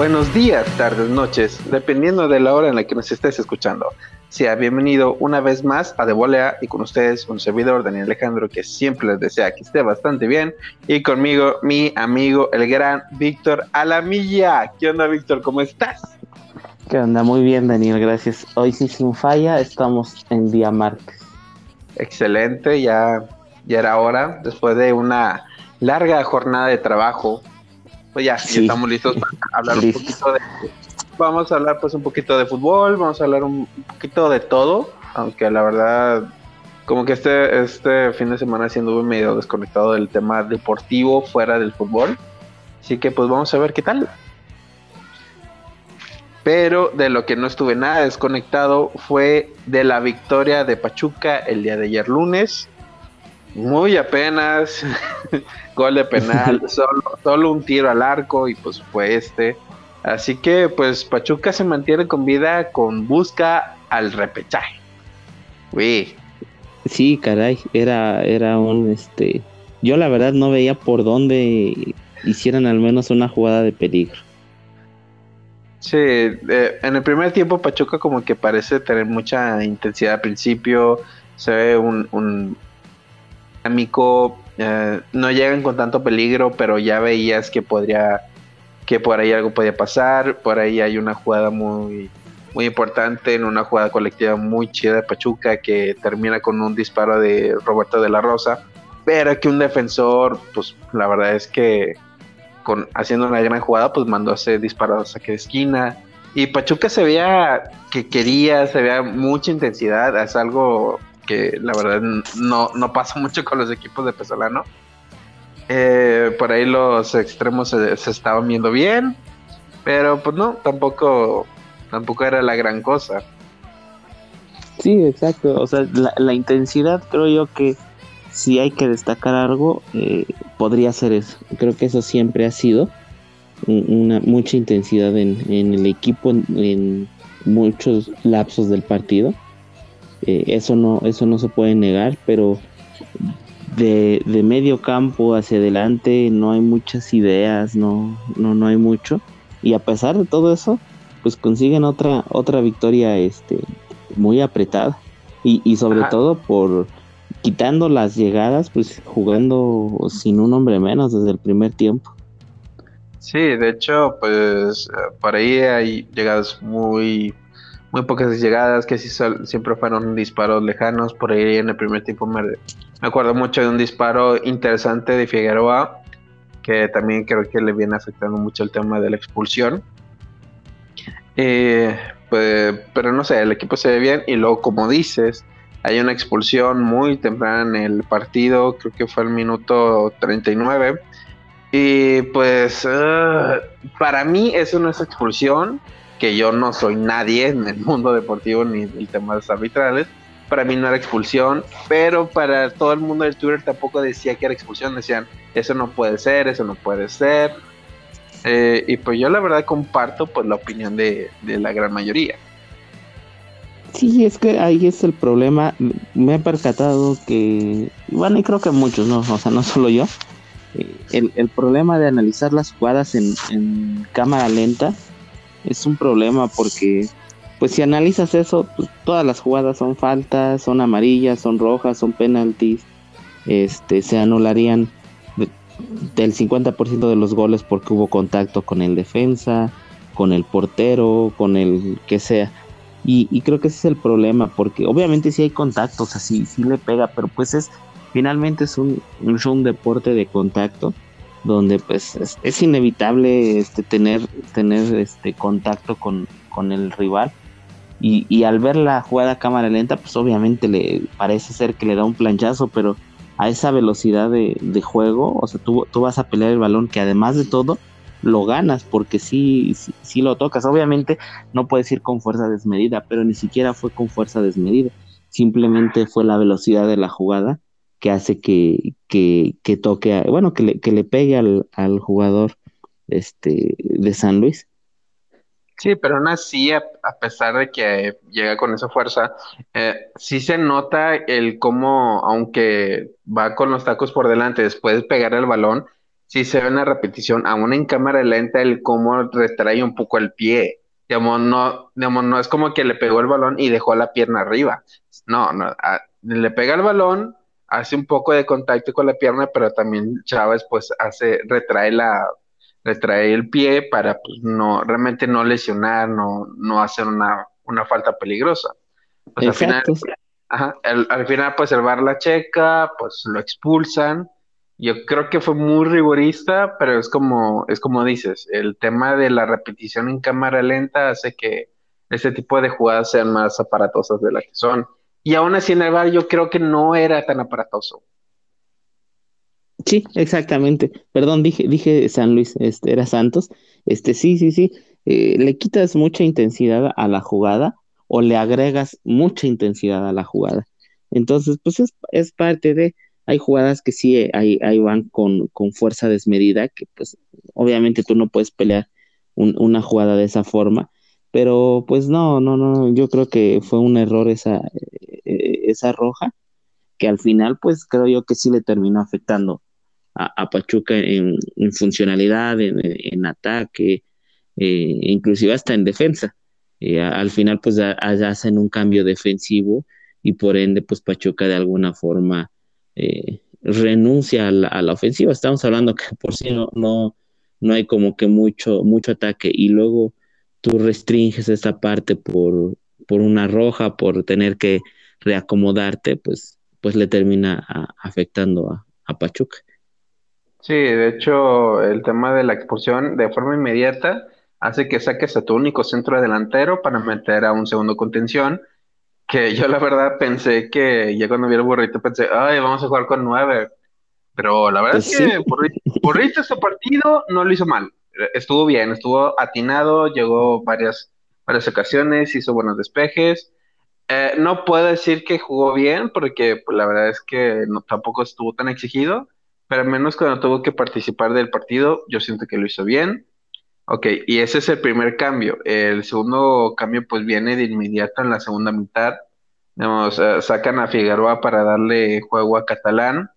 Buenos días, tardes, noches, dependiendo de la hora en la que nos estés escuchando. Sea bienvenido una vez más a De Volea y con ustedes un servidor, Daniel Alejandro, que siempre les desea que esté bastante bien. Y conmigo mi amigo, el gran Víctor Alamilla. ¿Qué onda, Víctor? ¿Cómo estás? ¿Qué onda? Muy bien, Daniel, gracias. Hoy sí sin falla, estamos en Día Martes. Excelente, ya, ya era hora, después de una larga jornada de trabajo, pues ya, ya estamos listos para hablar un poquito de. Vamos a hablar pues un poquito de fútbol, vamos a hablar un poquito de todo, aunque la verdad, como que este, este fin de semana siendo medio desconectado del tema deportivo fuera del fútbol. Así que pues vamos a ver qué tal. Pero de lo que no estuve nada desconectado fue de la victoria de Pachuca el día de ayer lunes. Muy apenas, gol de penal, solo, solo un tiro al arco y pues fue este. Así que pues Pachuca se mantiene con vida con busca al repechaje. Uy. Sí, caray, era, era un este. Yo la verdad no veía por dónde hicieran al menos una jugada de peligro. Sí, eh, en el primer tiempo Pachuca como que parece tener mucha intensidad al principio, se ve un dinámico, eh, no llegan con tanto peligro, pero ya veías que podría, que por ahí algo podía pasar, por ahí hay una jugada muy, muy importante, en una jugada colectiva muy chida de Pachuca que termina con un disparo de Roberto de la Rosa, pero que un defensor, pues la verdad es que con, haciendo una gran jugada, pues mandó ese disparo a saque de esquina. Y Pachuca se veía que quería, se veía mucha intensidad, es algo que la verdad no, no pasa mucho con los equipos de Pesolano. Eh, por ahí los extremos se, estaban viendo bien, pero pues no, tampoco, tampoco era la gran cosa. Sí, exacto. O sea, la, intensidad creo yo que si hay que destacar algo, eh, podría ser eso. Creo que eso siempre ha sido una mucha intensidad en, en el equipo en muchos lapsos del partido. Eh, eso, no, eso no se puede negar, pero de, medio campo hacia adelante no hay muchas ideas, no, no, no hay mucho. Y a pesar de todo eso, pues consiguen otra, otra victoria este, muy apretada. Y, sobre todo por quitando las llegadas, pues jugando sin un hombre menos desde el primer tiempo. Sí, de hecho, pues eh, por ahí hay llegadas muy muy pocas llegadas, que sí siempre fueron disparos lejanos. Por ahí en el primer tiempo me, acuerdo mucho de un disparo interesante de Figueroa, que también creo que le viene afectando mucho el tema de la expulsión. Eh, pues, pero no sé, el equipo se ve bien y luego, como dices, hay una expulsión muy temprana en el partido, creo que fue el minuto 39. Y pues, ah, para mí eso no es expulsión que yo no soy nadie en el mundo deportivo ni el tema de los arbitrales. Para mí no era expulsión, pero para todo el mundo del Twitter tampoco decía que era expulsión. Decían, eso no puede ser, eso no puede ser. Eh, y pues yo la verdad comparto pues la opinión de, la gran mayoría. Sí, es que ahí es el problema. Me he percatado que, bueno, y creo que muchos, ¿no? O sea, no solo yo. Eh, el, el problema de analizar las jugadas en cámara lenta es un problema porque pues si analizas eso, pues, todas las jugadas son faltas, son amarillas, son rojas, son penaltis, este se anularían del 50% de los goles porque hubo contacto con el defensa, con el portero, con el que sea. Y, creo que ese es el problema, porque obviamente si hay contacto, o sea, sí, le pega, pero pues es, finalmente es un, es un deporte de contacto donde pues es, inevitable este, tener, tener este contacto con, el rival. Y, al ver la jugada cámara lenta, pues obviamente le parece ser que le da un planchazo, pero a esa velocidad de, juego, o sea, tú, tú, vas a pelear el balón que además de todo lo ganas, porque sí, sí, sí lo tocas. Obviamente no puedes ir con fuerza desmedida, pero ni siquiera fue con fuerza desmedida. Simplemente fue la velocidad de la jugada que hace que, que, toque, bueno, que le, que le pegue al, jugador este, de San Luis. Sí, pero aún así, a, pesar de que llega con esa fuerza, eh, sí se nota el cómo, aunque va con los tacos por delante, después de pegar el balón, sí se ve una repetición, aún en cámara lenta, el cómo retrae un poco el pie. Digamos, no, digamos, no es como que le pegó el balón y dejó la pierna arriba. No, no, le pega el balón, hace un poco de contacto con la pierna, pero también Chávez pues hace, retrae la, retrae el pie para pues no, realmente no lesionar, no, no hacer una, una falta peligrosa. Pues al final, ajá, al final pues el bar la checa, pues lo expulsan. Yo creo que fue muy rigorista, pero es como, es como dices, el tema de la repetición en cámara lenta hace que este tipo de jugadas sean más aparatosas de las que son. Y aún así en el bar yo creo que no era tan aparatoso. Sí, exactamente. Perdón, dije, dije San Luis, este era Santos. Este, sí, sí, sí. Eh, le quitas mucha intensidad a la jugada o le agregas mucha intensidad a la jugada. Entonces, pues es, es parte de, hay jugadas que sí, ahí, ahí van con, con, fuerza desmedida, que pues obviamente tú no puedes pelear una jugada de esa forma, pero pues no, no, no, yo creo que fue un error esa, eh, esa roja, que al final pues creo yo que sí le terminó afectando a, Pachuca en, funcionalidad, en, ataque, eh, inclusive hasta en defensa. Eh, al final pues hacen un cambio defensivo y por ende pues Pachuca de alguna forma eh, renuncia a la, ofensiva. Estamos hablando que por sí no, no, no hay como que mucho, mucho ataque y luego tú restringes esta parte por, por una roja, por tener que reacomodarte, pues, pues le termina afectando a, a Pachuca. Sí, de hecho, el tema de la expulsión de forma inmediata hace que saques a tu único centro delantero para meter a un segundo contención, que yo la verdad pensé que ya cuando vi el burrito pensé, ay, vamos a jugar con nueve, pero la verdad es pues que burrito, este partido no lo hizo mal, estuvo bien, estuvo atinado, llegó varias, varias ocasiones, hizo buenos despejes, eh, no puedo decir que jugó bien, porque pues, la verdad es que tampoco estuvo tan exigido, pero al menos cuando tuvo que participar del partido, yo siento que lo hizo bien. Ok, y ese es el primer cambio. El segundo cambio pues viene de inmediato en la segunda mitad. Eh, sacan a Figueroa para darle juego a Catalán.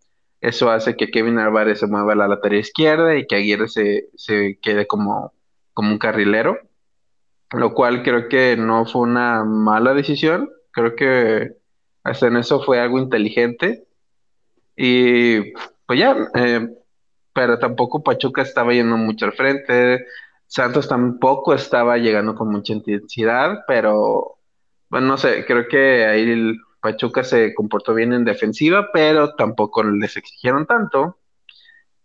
Eso hace que Kevin Álvarez se mueva a la lateral izquierda y que Aguirre se, se quede como, como un carrilero. Lo cual creo que no fue una mala decisión. Creo que hasta en eso fue algo inteligente. Y pues ya, eh, pero tampoco Pachuca estaba yendo mucho al frente, Santos tampoco estaba llegando con mucha intensidad, pero bueno, no sé, creo que ahí Pachuca se comportó bien en defensiva, pero tampoco les exigieron tanto.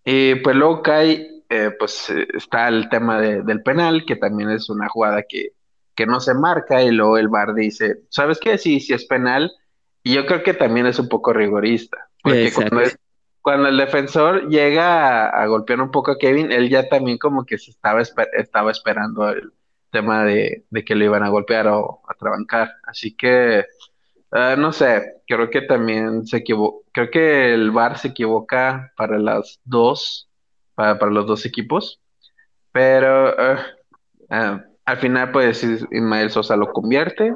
Y pues luego cae, eh, pues está el tema del penal, que también es una jugada que, que no se marca, y luego el VAR dice, ¿sabes qué? Sí, sí es penal, y yo creo que también es un poco rigorista, porque cuando es, cuando el defensor llega a, golpear un poco a Kevin, él ya también como que se estaba, estaba esperando el tema de, que lo iban a golpear o a trabancar. Así que, eh, no sé, creo que también se equivocó, creo que el VAR se equivoca para las dos, para, los dos equipos, pero eh, eh, al final pues Ismael Sosa lo convierte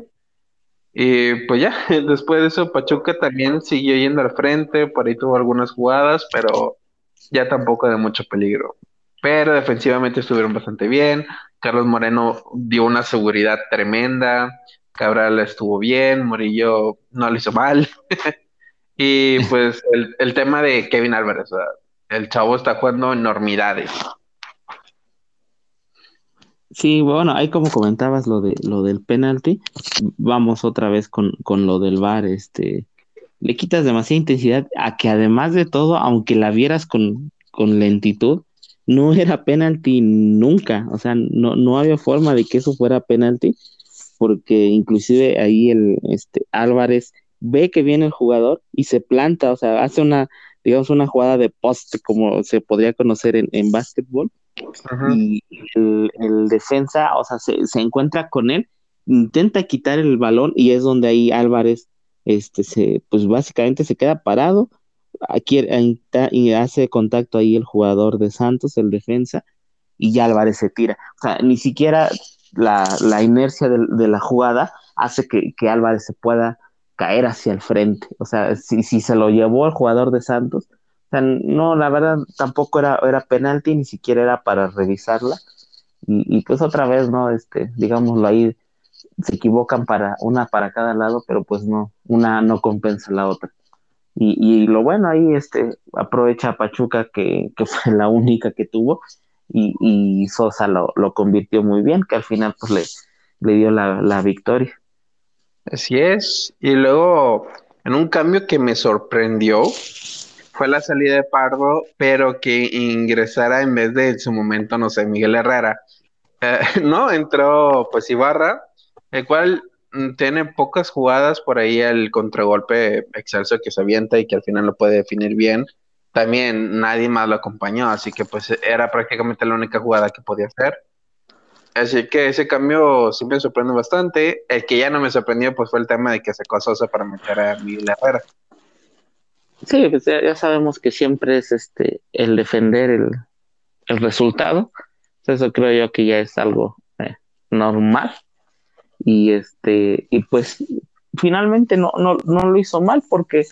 y pues ya, después de eso, Pachuca también siguió yendo al frente, por ahí tuvo algunas jugadas, pero ya tampoco de mucho peligro. Pero defensivamente estuvieron bastante bien. Carlos Moreno dio una seguridad tremenda. Cabral estuvo bien, Murillo no lo hizo mal. y pues el, tema de Kevin Álvarez, el chavo está jugando enormidades. Sí, bueno, ahí como comentabas lo de lo del penalti, vamos otra vez con, con lo del VAR, este, le quitas demasiada intensidad a que además de todo, aunque la vieras con, con lentitud, no era penalti nunca, o sea, no, no había forma de que eso fuera penalti, porque inclusive ahí el este Álvarez ve que viene el jugador y se planta, o sea, hace una, digamos, una jugada de poste, como se podría conocer en, en básquetbol, y el, defensa, o sea, se, encuentra con él, intenta quitar el balón y es donde ahí Álvarez, este, se, pues básicamente se queda parado, aquí y hace contacto ahí el jugador de Santos, el defensa, y ya Álvarez se tira. O sea, ni siquiera la, inercia de, la jugada hace que, que, Álvarez se pueda caer hacia el frente. O sea, si, si se lo llevó el jugador de Santos, sea, no, la verdad tampoco era, era penalti, ni siquiera era para revisarla. Y, y, pues otra vez, ¿no? Este, digámoslo ahí, se equivocan para una para cada lado, pero pues no, una no compensa la otra. Y, y lo bueno ahí, este, aprovecha Pachuca que, que fue la única que tuvo y, Sosa lo, convirtió muy bien, que al final pues le, dio la, la victoria. Así es. Y luego, en un cambio que me sorprendió, fue la salida de Pardo, pero que ingresara en vez de en su momento, no sé, Miguel Herrera. Eh, no, entró pues Ibarra, el cual mm, tiene pocas jugadas por ahí el contragolpe excelso que se avienta y que al final lo puede definir bien. También nadie más lo acompañó, así que pues era prácticamente la única jugada que podía hacer. Así que ese cambio sí me sorprende bastante. El que ya no me sorprendió pues fue el tema de que se Sosa para meter a Miguel Herrera. Sí, pues ya, sabemos que siempre es este el defender el, el resultado. Eso creo yo que ya es algo eh, normal. Y este, y pues finalmente no, no, no lo hizo mal porque,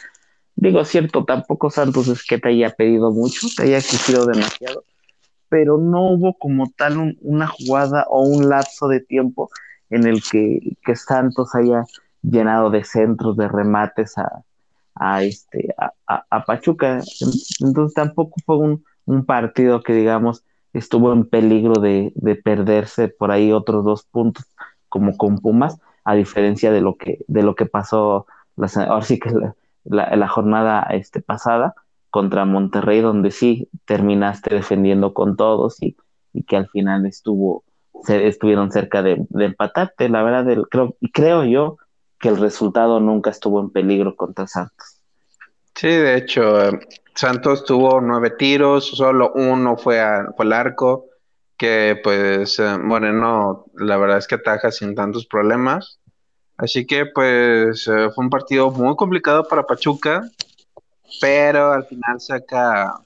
digo, cierto, tampoco Santos es que te haya pedido mucho, te haya exigido demasiado, pero no hubo como tal una jugada o un lapso de tiempo en el que, que Santos haya llenado de centros, de remates a, a, este, a, a, Pachuca. Entonces tampoco fue un, un, partido que, digamos, estuvo en peligro de, de, perderse por ahí otros dos puntos, como con Pumas, a diferencia de lo que, de lo que pasó la, ahora sí que la, la, la jornada este, pasada contra Monterrey, donde sí terminaste defendiendo con todos y, y que al final estuvo, se, estuvieron cerca de, de empatarte. La verdad, el, creo, creo yo que el resultado nunca estuvo en peligro contra Santos. Sí, de hecho, eh, Santos tuvo nueve tiros, solo uno fue, a, fue al arco, que pues, eh, bueno, no, la verdad es que ataja sin tantos problemas. Así que pues eh, fue un partido muy complicado para Pachuca, pero al final saca,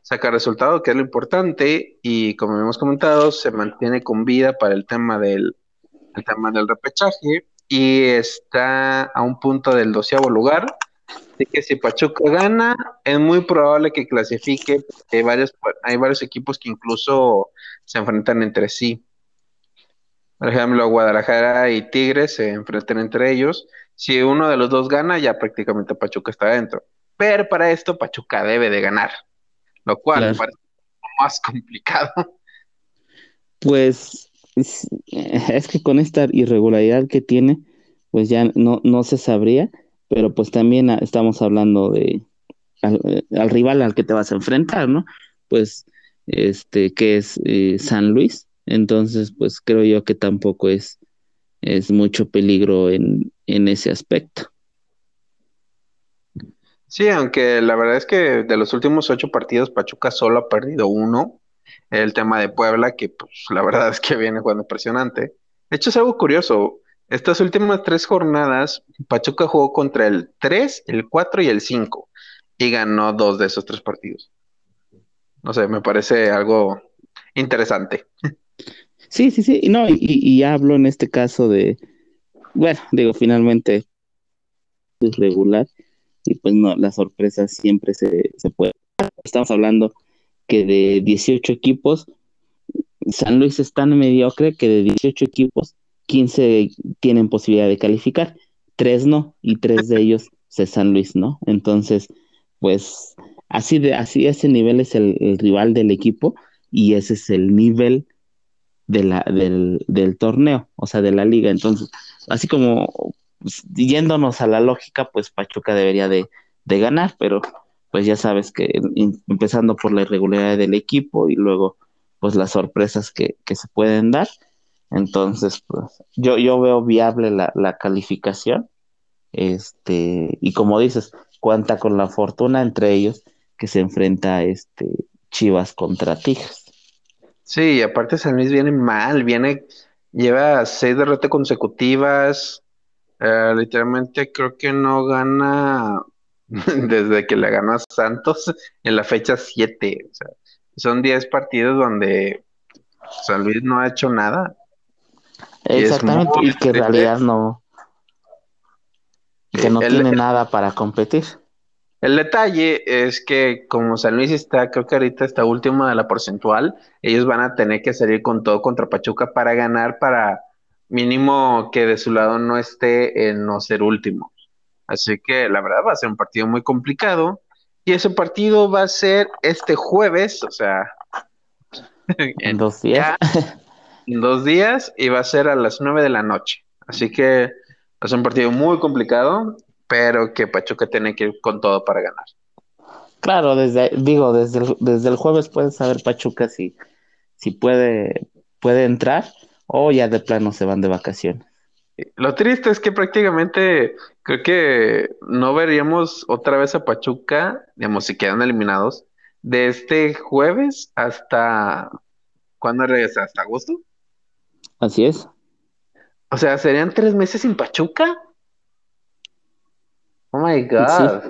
saca resultado, que es lo importante, y como hemos comentado, se mantiene con vida para el tema del, el tema del repechaje y está a un punto del doceavo lugar. Así que si Pachuca gana, es muy probable que clasifique. Hay varios, hay varios equipos que incluso se enfrentan entre sí. Por ejemplo, Guadalajara y Tigres se enfrentan entre ellos. Si uno de los dos gana, ya prácticamente Pachuca está dentro. Pero para esto Pachuca debe de ganar, lo cual claro. parece más complicado. Pues es, es, que con esta irregularidad que tiene, pues ya no, no se sabría, pero pues también estamos hablando de al, al, rival al que te vas a enfrentar, ¿no? Pues este que es eh, San Luis, entonces pues creo yo que tampoco es, es mucho peligro en, en ese aspecto. Sí, aunque la verdad es que de los últimos ocho partidos Pachuca solo ha perdido uno, el tema de Puebla, que pues la verdad es que viene jugando impresionante. De hecho, es algo curioso. Estas últimas tres jornadas, Pachuca jugó contra el 3, el 4 y el 5 y ganó dos de esos tres partidos. No sé, me parece algo interesante. Sí, sí, sí, no, y, y hablo en este caso de, bueno, digo, finalmente es regular y pues no, las sorpresas siempre se, se pueden. Estamos hablando que de 18 equipos, San Luis es tan mediocre que de 18 equipos, 15 tienen posibilidad de calificar, 3 no, y 3 de ellos es San Luis, ¿no? Entonces, pues así de así ese nivel es el rival del equipo y ese es el nivel de la, del, del torneo, o sea, de la liga. Entonces, así como pues, yéndonos a la lógica, pues Pachuca debería de, de ganar, pero pues ya sabes que empezando por la irregularidad del equipo y luego pues las sorpresas que, que se pueden dar. Entonces, pues yo, yo veo viable la, la calificación. Este, y como dices, cuenta con la fortuna entre ellos que se enfrenta este Chivas contra Tigres. Sí, y aparte San Luis viene mal, viene, lleva seis derrotas consecutivas, uh, literalmente creo que no gana desde que le ganó a Santos en la fecha 7. O sea, son 10 partidos donde San Luis no ha hecho nada. Exactamente, y, y que en realidad no. Que no el, tiene nada para competir. El detalle es que como San Luis está, creo que ahorita está última de la porcentual, ellos van a tener que salir con todo contra Pachuca para ganar, para mínimo que de su lado no esté en no ser último. Así que la verdad va a ser un partido muy complicado. Y ese partido va a ser este jueves, o sea, en dos días. en dos días y va a ser a las nueve de la noche. Así que va a ser un partido muy complicado, pero que Pachuca tiene que ir con todo para ganar. Claro, desde, digo, desde el, desde el jueves puede saber Pachuca si, si puede, puede entrar o ya de plano se van de vacaciones. Lo triste es que prácticamente creo que no veríamos otra vez a Pachuca, digamos, si quedan eliminados, de este jueves hasta... ¿Cuándo regresa? ¿Hasta agosto? Así es. O sea, ¿serían tres meses sin Pachuca? Oh my God.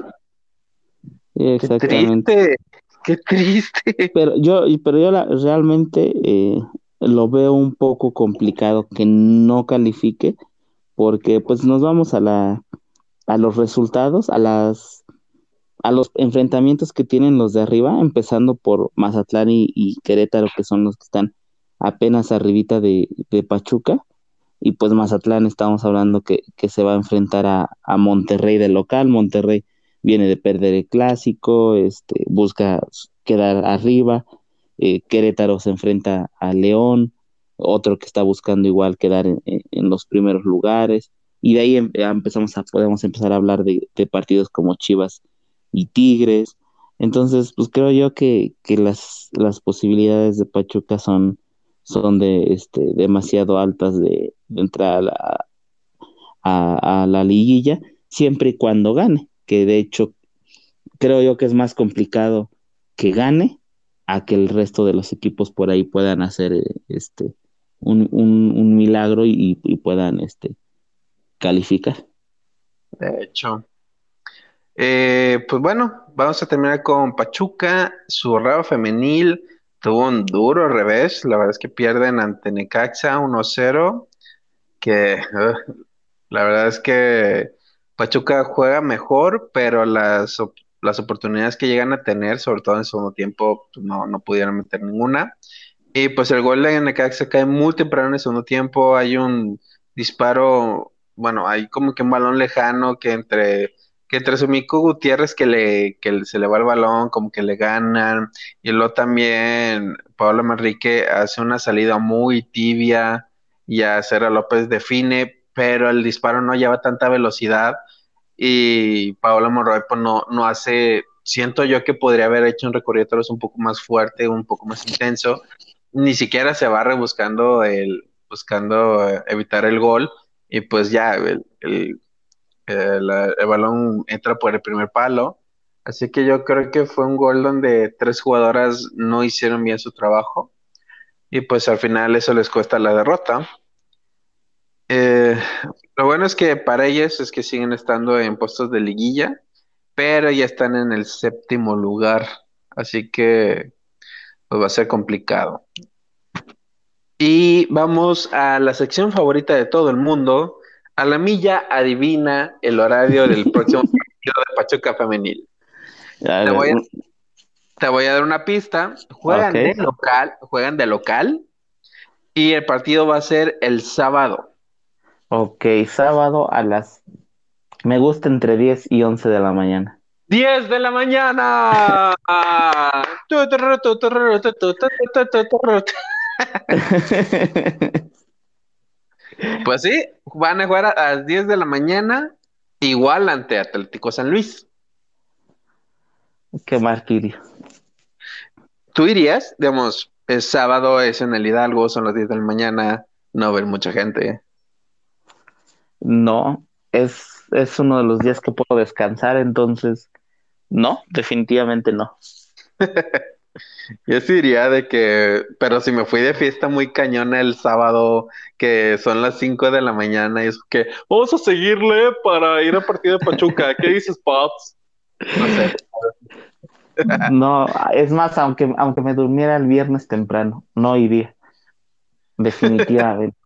exactamente. Qué triste, qué triste. Pero yo, pero yo realmente eh, lo veo un poco complicado que no califique porque pues nos vamos a la a los resultados, a las a los enfrentamientos que tienen los de arriba, empezando por Mazatlán y, Querétaro, que son los que están apenas arribita de, Pachuca, y pues Mazatlán estamos hablando que, se va a enfrentar a, a, Monterrey de local, Monterrey viene de perder el clásico, este, busca quedar arriba, eh, Querétaro se enfrenta a León, otro que está buscando igual quedar en, los primeros lugares, y de ahí em, empezamos a, podemos empezar a hablar de, partidos como Chivas y Tigres. Entonces, pues creo yo que, las, las posibilidades de Pachuca son, son de este, demasiado altas de, entrar a la, a la liguilla, siempre y cuando gane, que de hecho creo yo que es más complicado que gane a que el resto de los equipos por ahí puedan hacer eh, este un, un, milagro y, puedan este calificar. De hecho. Eh, pues bueno, vamos a terminar con Pachuca, su rabo femenil tuvo un duro revés, la verdad es que pierden ante Necaxa 1-0, que la verdad es que Pachuca juega mejor, pero las, las oportunidades que llegan a tener, sobre todo en el segundo tiempo, pues no, no pudieron meter ninguna. Y pues el gol de Necaxa cae muy temprano en el segundo tiempo. Hay un disparo, bueno, hay como que un balón lejano que entre que entre Sumico Gutiérrez que le que se le va el balón, como que le ganan. Y luego también Pablo Manrique hace una salida muy tibia y a Cera López define, pero el disparo no lleva tanta velocidad y Paola Monroy pues no, no hace, siento yo que podría haber hecho un recorrido un poco más fuerte, un poco más intenso, ni siquiera se va rebuscando el, buscando evitar el gol, y pues ya el, el, balón entra por el primer palo, así que yo creo que fue un gol donde tres jugadoras no hicieron bien su trabajo, y pues al final eso les cuesta la derrota. Eh, lo bueno es que para ellas es que siguen estando en puestos de liguilla, pero ya están en el séptimo lugar, así que pues va a ser complicado. Y vamos a la sección favorita de todo el mundo, a la milla adivina el horario del próximo partido de Pachuca Femenil. Te voy, a, dar una pista. Juegan de local, juegan de local y el partido va a ser el sábado. Ok, sábado a las... Me gusta entre 10 y 11 de la mañana. 10 de la mañana. Pues sí, van a jugar a las 10 de la mañana, igual ante Atlético San Luis. Qué martirio. ¿Tú irías? Digamos, es sábado, es en el Hidalgo, son las 10 de la mañana, no ver mucha gente. No, es, es uno de los días que puedo descansar, entonces, no, definitivamente no. Yo sí diría de que, pero si me fui de fiesta muy cañona el sábado, que son las 5 de la mañana, y es que vamos a seguirle para ir a partido de Pachuca. ¿Qué dices, Pops? No sé. No, es más, aunque, aunque me durmiera el viernes temprano, no iría. Definitivamente.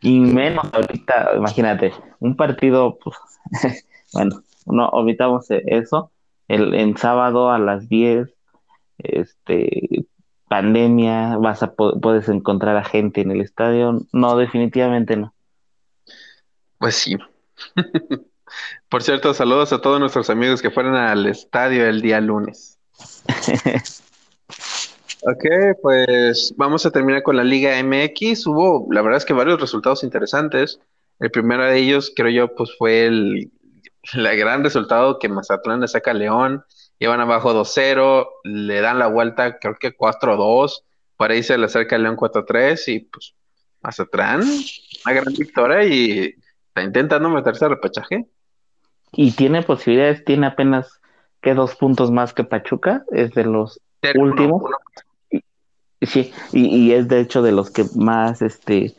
Y menos ahorita, imagínate, un partido, pues, bueno, no omitamos eso, el, en sábado a las 10, este, pandemia, vas a puedes encontrar a gente en el estadio. No, definitivamente no. Pues sí. Por cierto, saludos a todos nuestros amigos que fueron al estadio el día lunes. ok, pues vamos a terminar con la Liga MX. Hubo, la verdad es que varios resultados interesantes. El primero de ellos, creo yo, pues fue el, gran resultado que Mazatlán le saca a León. Llevan abajo 2-0, le dan la vuelta, creo que 4-2. Por ahí se le acerca León 4-3 y pues Mazatlán, una gran victoria y está intentando meterse al repechaje. Y tiene posibilidades, tiene apenas que dos puntos más que Pachuca, es de los últimos. Sí, y, es de hecho de los que más, este,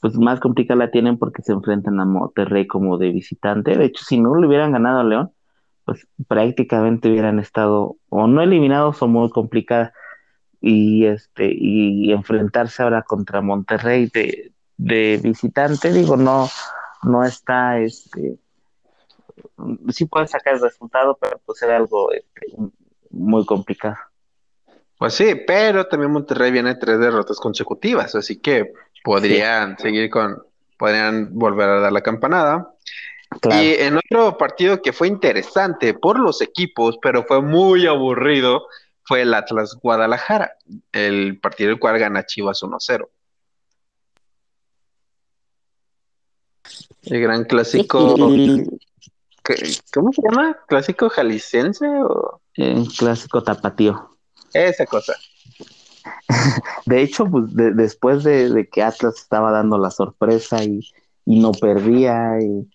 pues más complicada la tienen porque se enfrentan a Monterrey como de visitante. De hecho, si no le hubieran ganado a León, pues prácticamente hubieran estado o no eliminados o muy complicadas. Y este, y enfrentarse ahora contra Monterrey de, de visitante, digo, no, no está este sí puede sacar el resultado, pero pues era algo este, muy complicado. Pues sí, pero también Monterrey viene tres derrotas consecutivas, así que podrían seguir con, podrían volver a dar la campanada. Y en otro partido que fue interesante por los equipos, pero fue muy aburrido, fue el Atlas Guadalajara, el partido el cual gana Chivas 1-0. El gran clásico. ¿Cómo se llama? ¿Clásico jalisciense o...? El clásico tapatío. Esa cosa. de hecho, pues después de, que Atlas estaba dando la sorpresa y, no perdía y,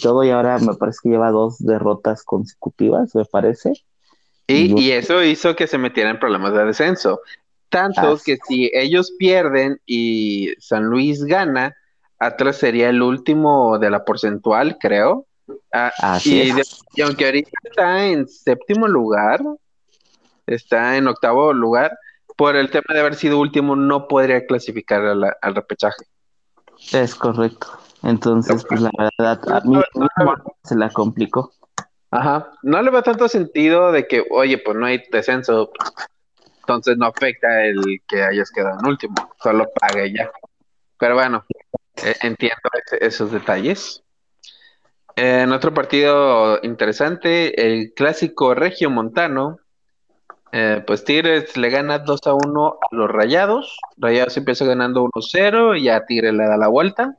todo, y ahora me parece que lleva dos derrotas consecutivas, me parece. Y, y eso hizo que se metieran en problemas de descenso. Tanto que si ellos pierden y San Luis gana, Atlas sería el último de la porcentual, creo. Ah, y, aunque ahorita está en séptimo lugar, está en octavo lugar, por el tema de haber sido último, no podría clasificar al repechaje. Es correcto. Entonces, pues la verdad, a mí se la complicó. Ajá. No le va tanto sentido de que, oye, pues no hay descenso, entonces no afecta el que hayas quedado en último, solo pague ya. Pero bueno, eh, entiendo esos detalles. En otro partido interesante, el clásico regio montano, eh, pues Tigres le gana 2 a 1 a los Rayados. Rayados empieza ganando 1-0 y a Tigres le da la vuelta.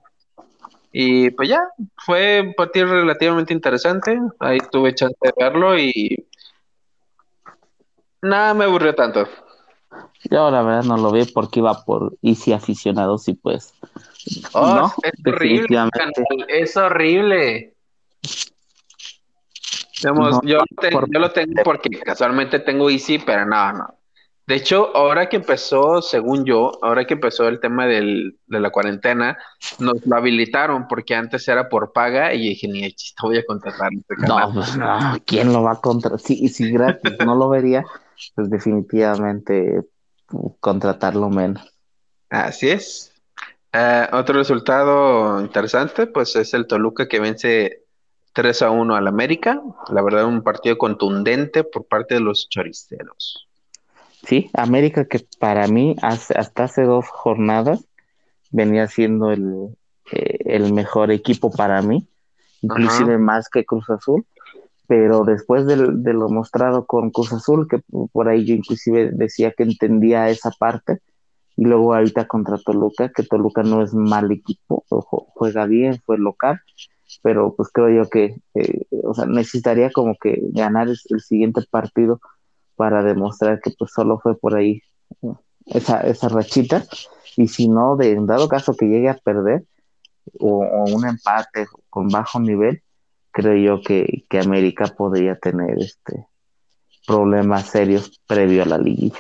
Y pues ya, fue un partido relativamente interesante. Ahí tuve chance de verlo y nada me aburrió tanto. Yo la verdad no lo vi porque iba por Easy aficionados y pues. Oh, es horrible. Es horrible yo, lo tengo porque casualmente tengo Easy, pero no, no. De hecho, ahora que empezó, según yo, ahora que empezó el tema del, de la cuarentena, nos lo habilitaron porque antes era por paga y dije, ni chiste, voy a contratar este. No, pues no, ¿quién lo va a contratar? Si, si gratis no lo vería, pues definitivamente contratarlo menos. Así es. Eh, otro resultado interesante, pues es el Toluca que vence 3 a 1 al América. La verdad, un partido contundente por parte de los choriceros. Sí, América que para mí hasta hace dos jornadas venía siendo el, eh, el mejor equipo para mí, inclusive más que Cruz Azul, pero después de, de, lo mostrado con Cruz Azul, que por ahí yo inclusive decía que entendía esa parte, y luego ahorita contra Toluca, que Toluca no es mal equipo, juega bien, fue local, pero pues creo yo que eh, o sea, necesitaría como que ganar el, siguiente partido para demostrar que pues solo fue por ahí esa, esa rachita y si no, de en dado caso que llegue a perder o, un empate con bajo nivel, creo yo que, que América podría tener este problemas serios previo a la liguilla.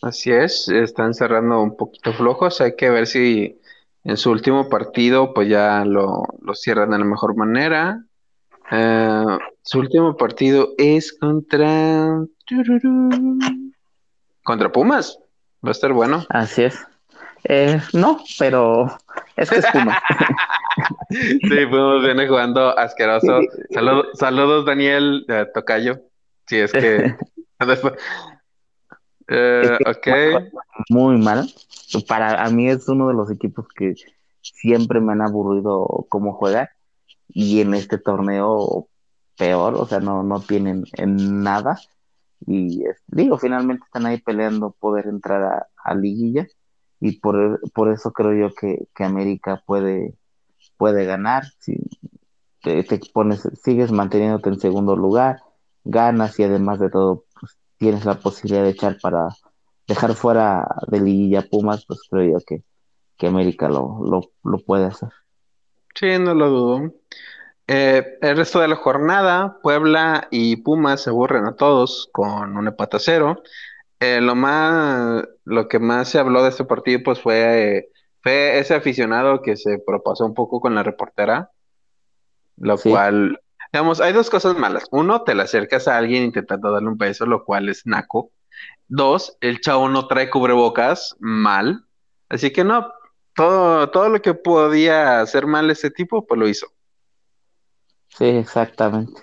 Así es, están cerrando un poquito flojos, hay que ver si en su último partido, pues ya lo, cierran de la mejor manera. Eh, su último partido es contra. Contra Pumas. Va a estar bueno. Así es. Eh, no, pero es que es Pumas. sí, Pumas viene jugando asqueroso. saludos, Daniel Tocayo. Sí, es que... Eh, muy mal. Para a mí es uno de los equipos que siempre me han aburrido cómo juega y en este torneo peor, o sea, no, no tienen en nada. Y digo, finalmente están ahí peleando poder entrar a, a liguilla y por, por, eso creo yo que, que América puede, puede ganar. Si te, pones, sigues manteniéndote en segundo lugar, ganas y además de todo, pues, tienes la posibilidad de echar para dejar fuera de liguilla Pumas, pues creo yo que, que América lo, lo, lo puede hacer. Sí, no lo dudo. Eh, el resto de la jornada, Puebla y Pumas se aburren a todos con un empate a cero. Eh, lo más, lo que más se habló de este partido, pues fue, fue ese aficionado que se propasó un poco con la reportera, lo cual, digamos, hay dos cosas malas. Uno, te le acercas a alguien intentando darle un beso, lo cual es naco. Dos, el chavo no trae cubrebocas, mal. Así que no, todo, todo lo que podía hacer mal ese tipo, pues lo hizo. Sí, exactamente.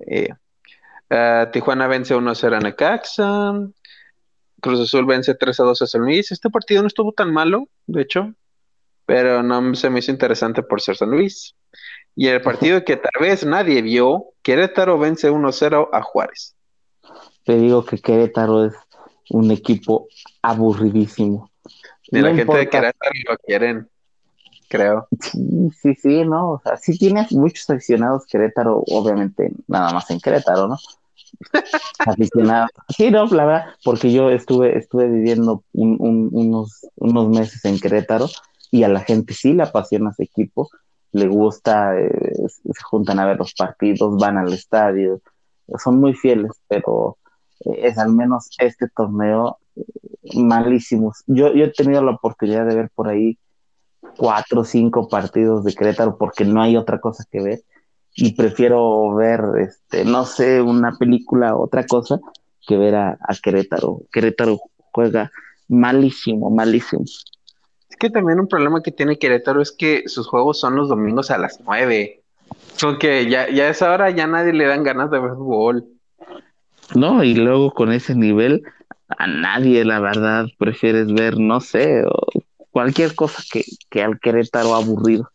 Eh, eh, Tijuana vence 1-0 a Necaxa. Cruz Azul vence 3-2 a San Luis. Este partido no estuvo tan malo, de hecho, pero no se me hizo interesante por ser San Luis. Y el partido que tal vez nadie vio, Querétaro vence 1-0 a Juárez. Te digo que Querétaro es un equipo aburridísimo. Y la gente de Querétaro lo quieren creo. Sí, sí, sí, no, o sea, sí tienes muchos aficionados Querétaro, obviamente nada más en Querétaro, ¿no? aficionados. Sí, no, la verdad, porque yo estuve, estuve viviendo unos, unos meses en Querétaro y a la gente sí le apasiona ese equipo, le gusta, eh, se juntan a ver los partidos, van al estadio, son muy fieles, pero eh, es al menos este torneo eh, malísimos. Yo, yo he tenido la oportunidad de ver por ahí cuatro o cinco partidos de Querétaro porque no hay otra cosa que ver y prefiero ver, este, no sé, una película o otra cosa que ver a, Querétaro. Querétaro juega malísimo, malísimo. Es que también un problema que tiene Querétaro es que sus juegos son los domingos a las nueve. Son que ya, ya a esa hora ya nadie le dan ganas de ver fútbol. No, y luego con ese nivel, a nadie, la verdad, prefieres ver, no sé, cualquier cosa que, que al Querétaro aburrido.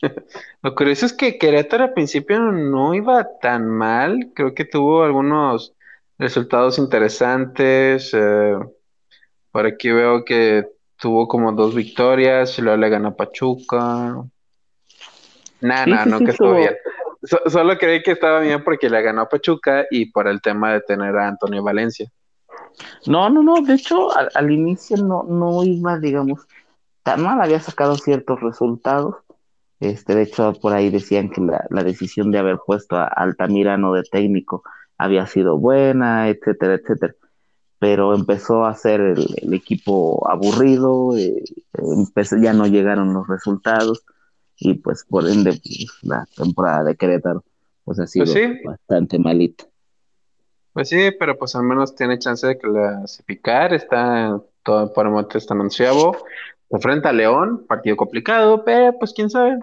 Lo curioso es que Querétaro al principio no iba tan mal, creo que tuvo algunos resultados interesantes. Eh, por aquí veo que tuvo como dos victorias y luego le ganó Pachuca. Nada, no, que estuvo bien. solo creí que estaba bien porque le ganó Pachuca y por el tema de tener a Antonio Valencia. No, no, no, de hecho al, al inicio no, no iba, digamos, mal, había sacado ciertos resultados. Este, de hecho, por ahí decían que la, decisión de haber puesto a Altamirano de técnico había sido buena, etcétera, etcétera. Pero empezó a ser el, equipo aburrido, eh, ya no llegaron los resultados y pues por ende pues, la temporada de Querétaro pues ha sido pues bastante malita. Pues sí, pero pues al menos tiene chance de clasificar, está todo por el momento está anunciado enfrenta a León, partido complicado, pero pues quién sabe.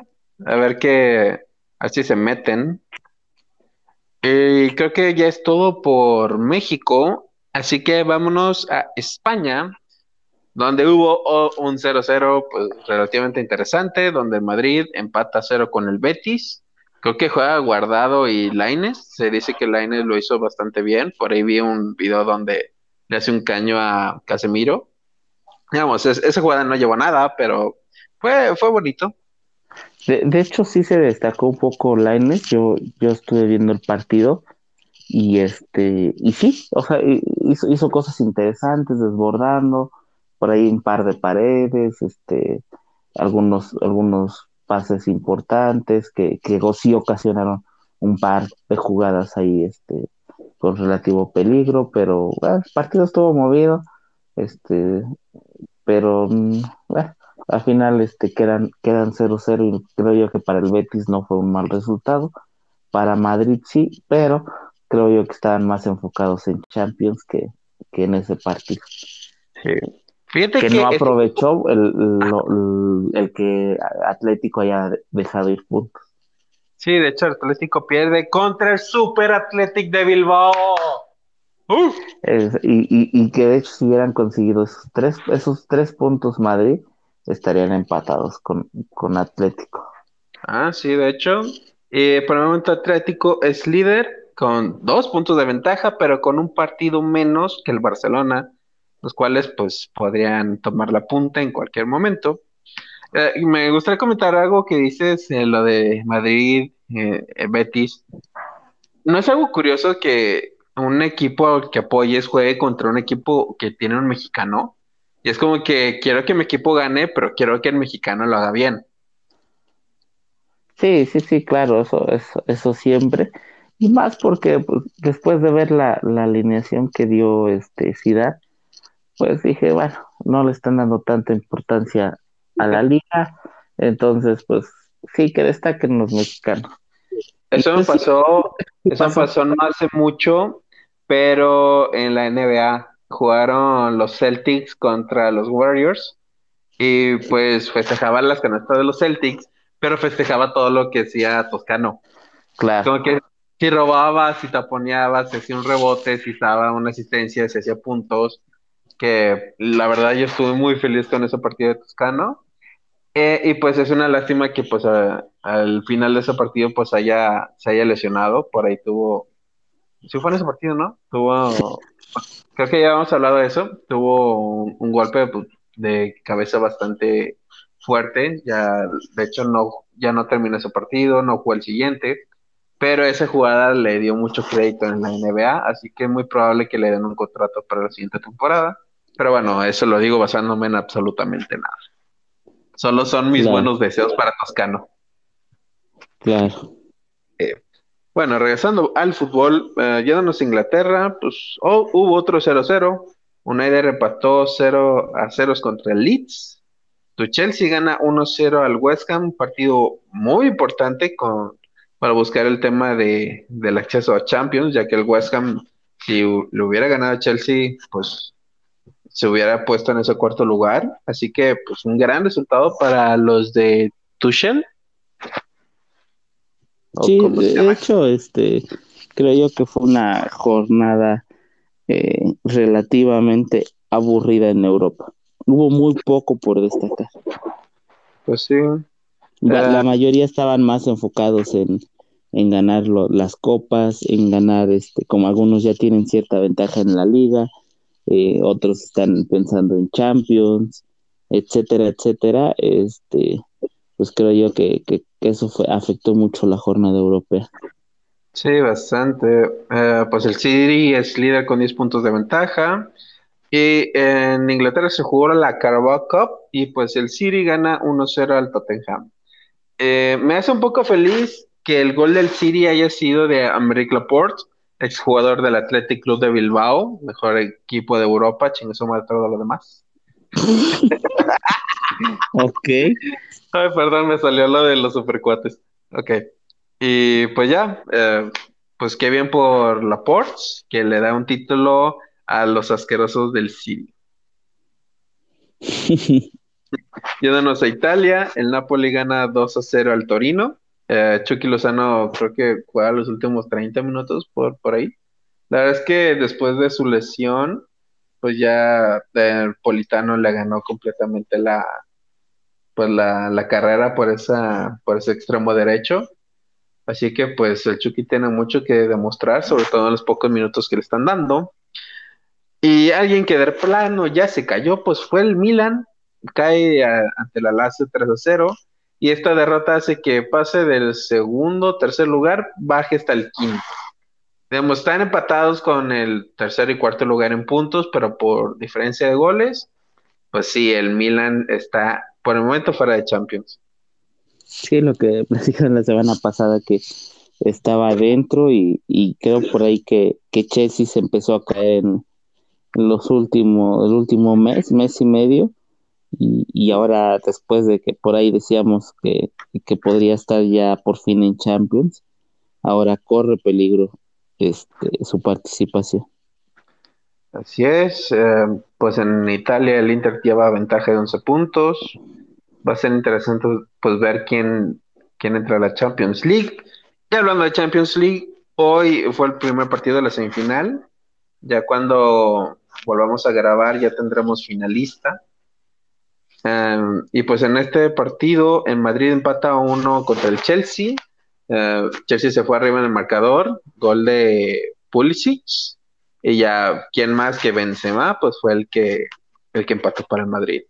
A ver qué, así se meten. Y creo que ya es todo por México, así que vámonos a España, donde hubo un 0-0 pues, relativamente interesante, donde Madrid empata 0 con el Betis. Creo que juega Guardado y Laines. Se dice que Laines lo hizo bastante bien. Por ahí vi un video donde le hace un caño a Casemiro digamos, esa jugada no llevó nada, pero fue, fue bonito. De, hecho, sí se destacó un poco Laines. Yo, yo estuve viendo el partido y este, y sí, o sea, hizo, hizo cosas interesantes, desbordando, por ahí un par de paredes, este, algunos, algunos pases importantes que, que sí ocasionaron un par de jugadas ahí, este, con relativo peligro, pero el partido estuvo movido, este, pero mm, al final este, quedan, quedan 0-0 y creo yo que para el Betis no fue un mal resultado. Para Madrid sí, pero creo yo que estaban más enfocados en Champions que, que en ese partido. Fíjate que, no aprovechó el, el, el, que Atlético haya dejado ir puntos. Sí, de hecho, Atlético pierde contra el Super Athletic de Bilbao. Y, que de hecho si hubieran conseguido esos tres, esos tres puntos Madrid, estarían empatados con, con Atlético. Ah, sí, de hecho. Eh, por el momento Atlético es líder con dos puntos de ventaja, pero con un partido menos que el Barcelona, los cuales pues podrían tomar la punta en cualquier momento. Eh, me gustaría comentar algo que dices, en lo de Madrid, eh, Betis. ¿No es algo curioso que un equipo que apoyes juegue contra un equipo que tiene un mexicano? Y es como que quiero que mi equipo gane, pero quiero que el mexicano lo haga bien. Sí, sí, sí, claro, eso, eso, eso siempre. Y más porque pues, después de ver la, alineación que dio este Ciudad, pues dije, bueno, no le están dando tanta importancia a la liga, entonces pues sí que destaquen los mexicanos. Eso me pues, pasó, eso pasó no hace mucho, pero en la NBA jugaron los Celtics contra los Warriors y pues festejaban las canastas de los Celtics, pero festejaba todo lo que hacía Toscano. Claro. Como que si robaba, si taponeaba, si hacía un rebote, si estaba una asistencia, si hacía puntos, que la verdad yo estuve muy feliz con ese partido de Toscano. Eh, y pues es una lástima que pues al final de ese partido pues haya, se haya lesionado, por ahí tuvo, si fue en ese partido, ¿no? Tuvo, creo que ya hemos hablado de eso, tuvo un, golpe pues, de cabeza bastante fuerte, ya de hecho no, ya no terminó ese partido, no jugó el siguiente, pero esa jugada le dio mucho crédito en la NBA, así que es muy probable que le den un contrato para la siguiente temporada. Pero bueno, eso lo digo basándome en absolutamente nada. Solo son mis buenos deseos para Toscano. Claro. Eh, bueno, regresando al fútbol, eh, yéndonos a Inglaterra, pues oh, hubo otro 0-0. United repató 0 a 0 contra el Leeds. Tu Chelsea gana 1-0 al West Ham, un partido muy importante con para buscar el tema de, del acceso a Champions, ya que el West Ham, si lo hubiera ganado Chelsea, pues se hubiera puesto en ese cuarto lugar. Así que, pues, un gran resultado para los de Tuchel. Sí, de hecho, este, creo yo que fue una jornada eh, relativamente aburrida en Europa. Hubo muy poco por destacar. Pues sí. la, ah. mayoría estaban más enfocados en, en ganar las copas, en ganar, este, como algunos ya tienen cierta ventaja en la liga, eh, otros están pensando en Champions, etcétera, etcétera. Este, pues creo yo que, eso fue, afectó mucho la jornada europea. Sí, bastante. Eh, pues el City es líder con 10 puntos de ventaja. Y en Inglaterra se jugó la Carabao Cup y pues el City gana 1-0 al Tottenham. Eh, me hace un poco feliz que el gol del City haya sido de Améric Laporte, exjugador del Athletic Club de Bilbao, mejor equipo de Europa, chingue madre todo lo demás. ok. Ay, perdón, me salió lo de los supercuates. Ok. Y pues ya, eh, pues qué bien por Laporte, que le da un título a los asquerosos del City. Yéndonos a Italia, el Napoli gana 2 a 0 al Torino. Eh, Chucky Lozano creo que juega los últimos 30 minutos por, por ahí. La verdad es que después de su lesión, pues ya el Politano le ganó completamente la, pues la, la, carrera por esa, por ese extremo derecho. Así que pues el Chucky tiene mucho que demostrar, sobre todo en los pocos minutos que le están dando. Y alguien que de plano ya se cayó, pues fue el Milan, cae ante la Lazio 3 a 0 y esta derrota hace que pase del segundo, tercer lugar, baje hasta el quinto. Digamos, están empatados con el tercer y cuarto lugar en puntos, pero por diferencia de goles, pues sí, el Milan está por el momento fuera de Champions. Sí, lo que platicaron la semana pasada que estaba adentro y, creo por ahí que, que, Chelsea se empezó a caer en, los últimos, el último mes, mes y medio, y, ahora después de que por ahí decíamos que, podría estar ya por fin en Champions, ahora corre peligro este, su participación. Así es, eh, pues en Italia el Inter lleva ventaja de 11 puntos. Va a ser interesante pues ver quién, quién entra a la Champions League. Y hablando de Champions League, hoy fue el primer partido de la semifinal. Ya cuando volvamos a grabar ya tendremos finalista. Em, y pues en este partido, en Madrid empata uno contra el Chelsea. Eh, Chelsea se fue arriba en el marcador, gol de Pulisic. Y ya, ¿quién más que Benzema? Pues fue el que, el que empató para el Madrid.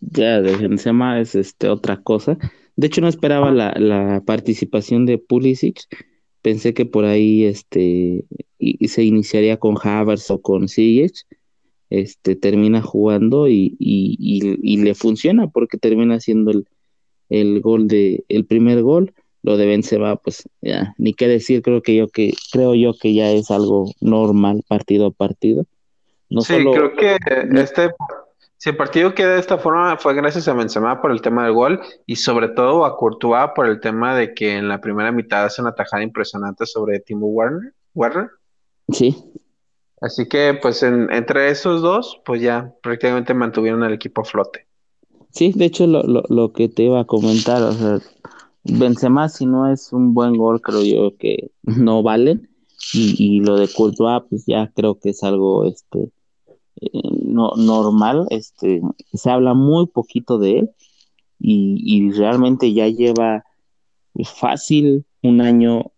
Ya, de Benzema es este, otra cosa. De hecho, no esperaba la, participación de Pulisic. Pensé que por ahí este, y, se iniciaría con Havertz o con Ziyech este, termina jugando y, y, le funciona porque termina siendo el, el, gol de, el primer gol. Lo de Benzema, pues ya, ni qué decir, creo que yo que, creo yo que ya es algo normal partido a partido. No sí, creo que este, si el partido queda de esta forma fue gracias a Benzema por el tema del gol y sobre todo a Courtois por el tema de que en la primera mitad hace una tajada impresionante sobre Timo Werner. Werner. Sí, Así que, pues, entre esos dos, pues ya prácticamente mantuvieron el equipo a flote. Sí, de hecho, lo, lo, lo que te iba a comentar, o sea, Benzema, si no es un buen gol, creo yo que no valen. Y, y lo de Courtois, pues ya creo que es algo este eh, no, normal. Este, se habla muy poquito de él y, y realmente ya lleva fácil un año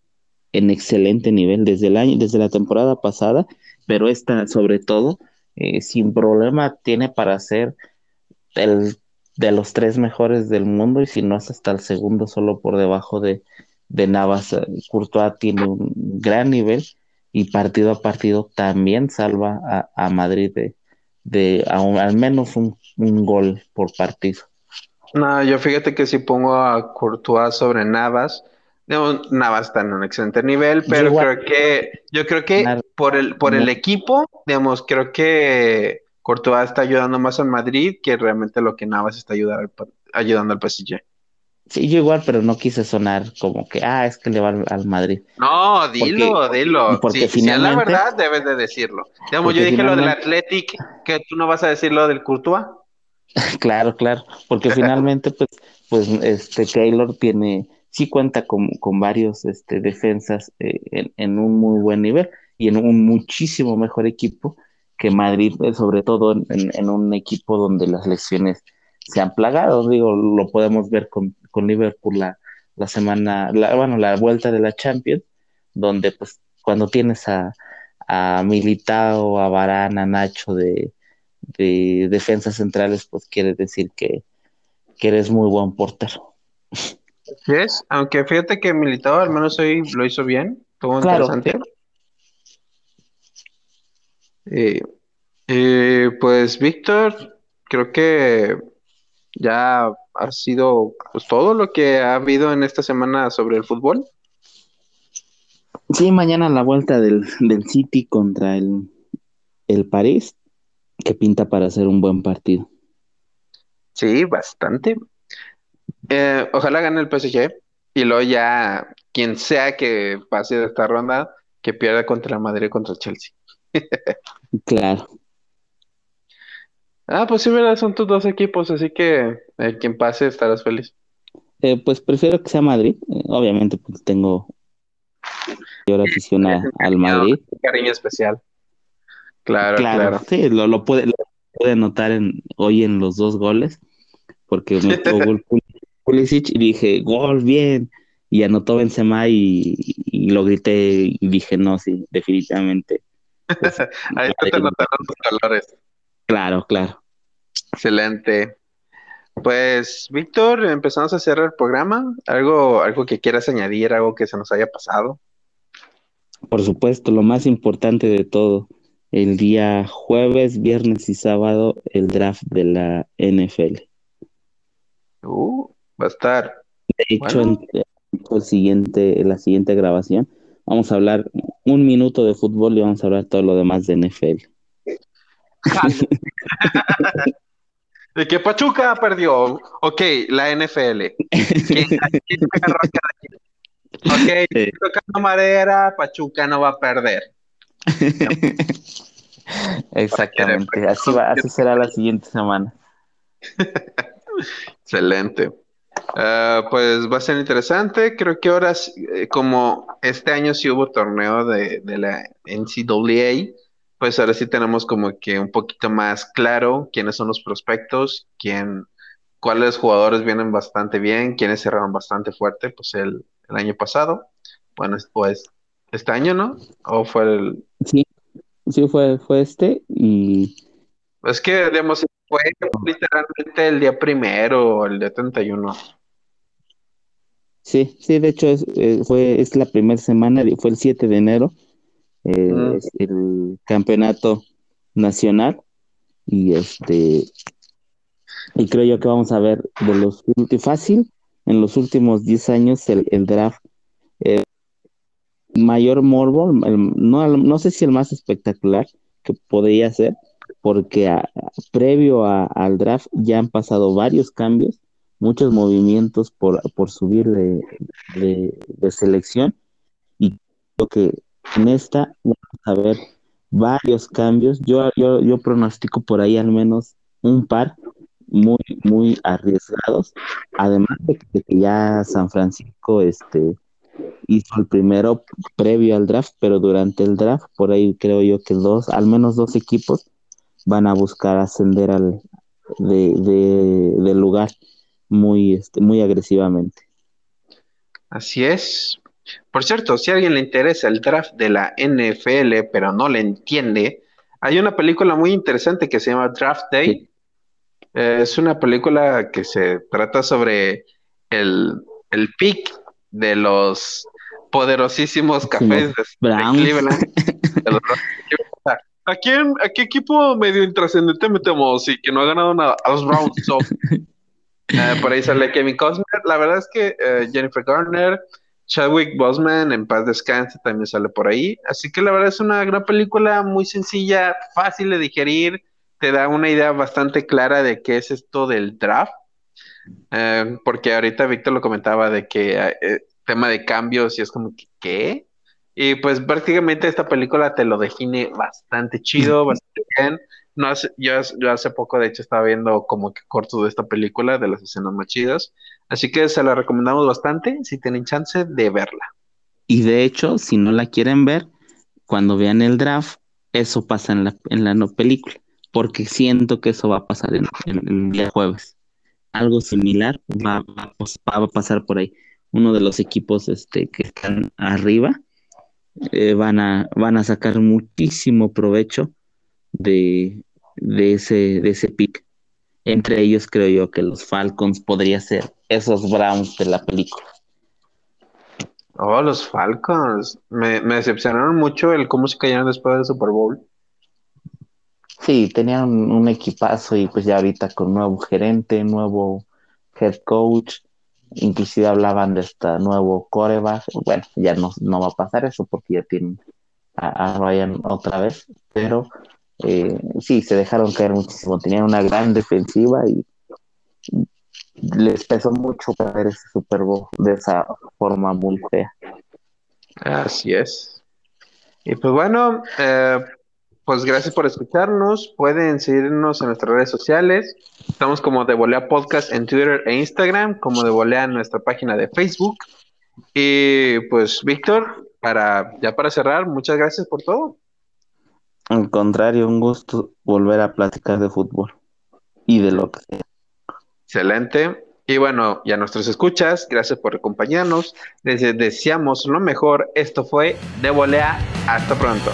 en excelente nivel desde el año, desde la temporada pasada pero esta sobre todo, eh, sin problema, tiene para ser el de los tres mejores del mundo y si no es hasta el segundo solo por debajo de, de Navas. Eh, Courtois tiene un gran nivel y partido a partido también salva a, Madrid de, de al menos un, un, gol por partido. No, yo fíjate que si pongo a Courtois sobre Navas, digamos, Navas está en un excelente nivel, pero creo que, yo creo que por el, por el equipo, digamos, creo que Courtois está ayudando más al Madrid que realmente lo que Navas está ayudar, ayudando al PSG. Sí, yo igual, pero no quise sonar como que, ah, es que le va al, Madrid. No, dilo, dilo. Porque finalmente, si es la verdad, debes de decirlo. Digamos, yo dije lo del Athletic, que tú no vas a decir lo del Courtois. claro, claro, porque finalmente, pues, pues, este, Keylor tiene sí cuenta con, con varios este, defensas eh, en, un muy buen nivel y en un muchísimo mejor equipo que Madrid, eh, sobre todo en, un equipo donde las lesiones se han plagado. Digo, lo podemos ver con, con Liverpool la, la semana, la, bueno, la vuelta de la Champions, donde pues cuando tienes a, a Militao, a Varane, a Nacho de, de defensas centrales, pues quiere decir que, que eres muy buen portero. es, aunque fíjate que Militado al menos hoy lo hizo bien, estuvo interesante. Eh, eh, pues Víctor, creo que ya ha sido pues, todo lo que ha habido en esta semana sobre el fútbol. Sí, mañana la vuelta del, del City contra el, el París, que pinta para ser un buen partido. Sí, bastante. Eh, ojalá gane el PSG y luego ya quien sea que pase de esta ronda, que pierda contra el Madrid contra el Chelsea. Claro. Ah, pues sí, verdad, son tus dos equipos, así que eh, quien pase estarás feliz. Eh, pues prefiero que sea Madrid, obviamente pues tengo mayor afición al Madrid. Cariño especial. Claro, claro. Sí, lo, lo, puede, lo puede notar en, hoy en los dos goles, porque metió gol Pulisic y dije, gol, bien. Y anotó Benzema y, y lo grité y dije, no, sí, definitivamente. Pues, Ahí te notaron tus colores. Claro, claro. Excelente. Pues, Víctor, empezamos a cerrar el programa. ¿Algo, algo que quieras añadir, algo que se nos haya pasado? Por supuesto, lo más importante de todo, el día jueves, viernes y sábado, el draft de la NFL. Uh, va a estar. De hecho, en, el siguiente, la siguiente grabación vamos a hablar un minuto de fútbol y vamos a hablar todo lo demás de NFL. de que Pachuca perdió. Ok, la NFL. ok, tocando madera, Pachuca no va a perder. Exactamente, así, va, así será la siguiente semana. Excelente. Ah, pues va a ser interesante. Creo que ahora, eh, como este año sí hubo torneo de, de la NCAA, pues ahora sí tenemos como que un poquito más claro quiénes son los prospectos, quién, cuáles jugadores vienen bastante bien, quiénes cerraron bastante fuerte, pues el, el año pasado. Bueno, pues este año, ¿no? ¿O fue el...? Sí, sí fue, fue este y... Es que, digamos, fue literalmente el día primero el día 31. Sí, sí, de hecho es, eh, fue, es la primera semana, fue el 7 de enero, eh, es el campeonato nacional y este y creo yo que vamos a ver de los fácil en los últimos 10 años el, el draft eh, mayor morbo, no, no sé si el más espectacular que podría ser, porque previo al draft ya han pasado varios cambios, muchos movimientos por, por subir de, de, selección. Y creo que en esta vamos a ver varios cambios. Yo, yo, yo pronostico por ahí al menos un par muy, muy arriesgados, además de que, ya San Francisco este, hizo el primero previo al draft, pero durante el draft, por ahí creo yo que dos, al menos dos equipos van a buscar ascender al de, del lugar muy, este, muy agresivamente. Así es. Por cierto, si a alguien le interesa el draft de la NFL, pero no le entiende, hay una película muy interesante que se llama Draft Day. es una película que se trata sobre el, el pick de los poderosísimos cafés de, Cleveland. ¿A, quién, ¿A qué equipo medio intrascendente metemos y que no ha ganado nada? A los Browns. Eh, por ahí sale Kevin Costner. La verdad es que eh, Jennifer Garner, Chadwick Boseman, en paz descanse, también sale por ahí. Así que la verdad es una gran película, muy sencilla, fácil de digerir. Te da una idea bastante clara de qué es esto del draft. Eh, porque ahorita Víctor lo comentaba de que eh, tema de cambios y es como que, ¿qué? Y pues prácticamente esta película te lo define bastante chido, bastante bien. No hace, yo, hace poco, de hecho, estaba viendo como que corto de esta película, de las escenas más chidas. Así que se la recomendamos bastante si tienen chance de verla. Y de hecho, si no la quieren ver, cuando vean el draft, eso pasa en la, en la no película. Porque siento que eso va a pasar en, el día jueves algo similar va, a pasar por ahí. Uno de los equipos este, que están arriba eh, van, a, van a sacar muchísimo provecho de, de, ese, de ese pick. Entre ellos creo yo que los Falcons podría ser esos Browns de la película. Oh, los Falcons. Me, me decepcionaron mucho el cómo se cayeron después del Super Bowl. Sí, tenían un, equipazo y pues ya ahorita con nuevo gerente, nuevo head coach, inclusive hablaban de este nuevo coreback. Bueno, ya no, no va a pasar eso porque ya tienen a, Ryan otra vez, pero eh, sí, se dejaron caer muchísimo. Tenían una gran defensiva y les pesó mucho perder ese Super de esa forma muy fea. Así es. Y pues bueno, eh, pues gracias por escucharnos. Pueden seguirnos en nuestras redes sociales. Estamos como de Volea Podcast en Twitter e Instagram, como de Volea en nuestra página de Facebook. Y pues, Víctor, para ya para cerrar, muchas gracias por todo. Al contrario, un gusto volver a platicar de fútbol y de lo que sea. Excelente. Y bueno, ya nuestros escuchas, gracias por acompañarnos. Les deseamos lo mejor. Esto fue de Volea. Hasta pronto.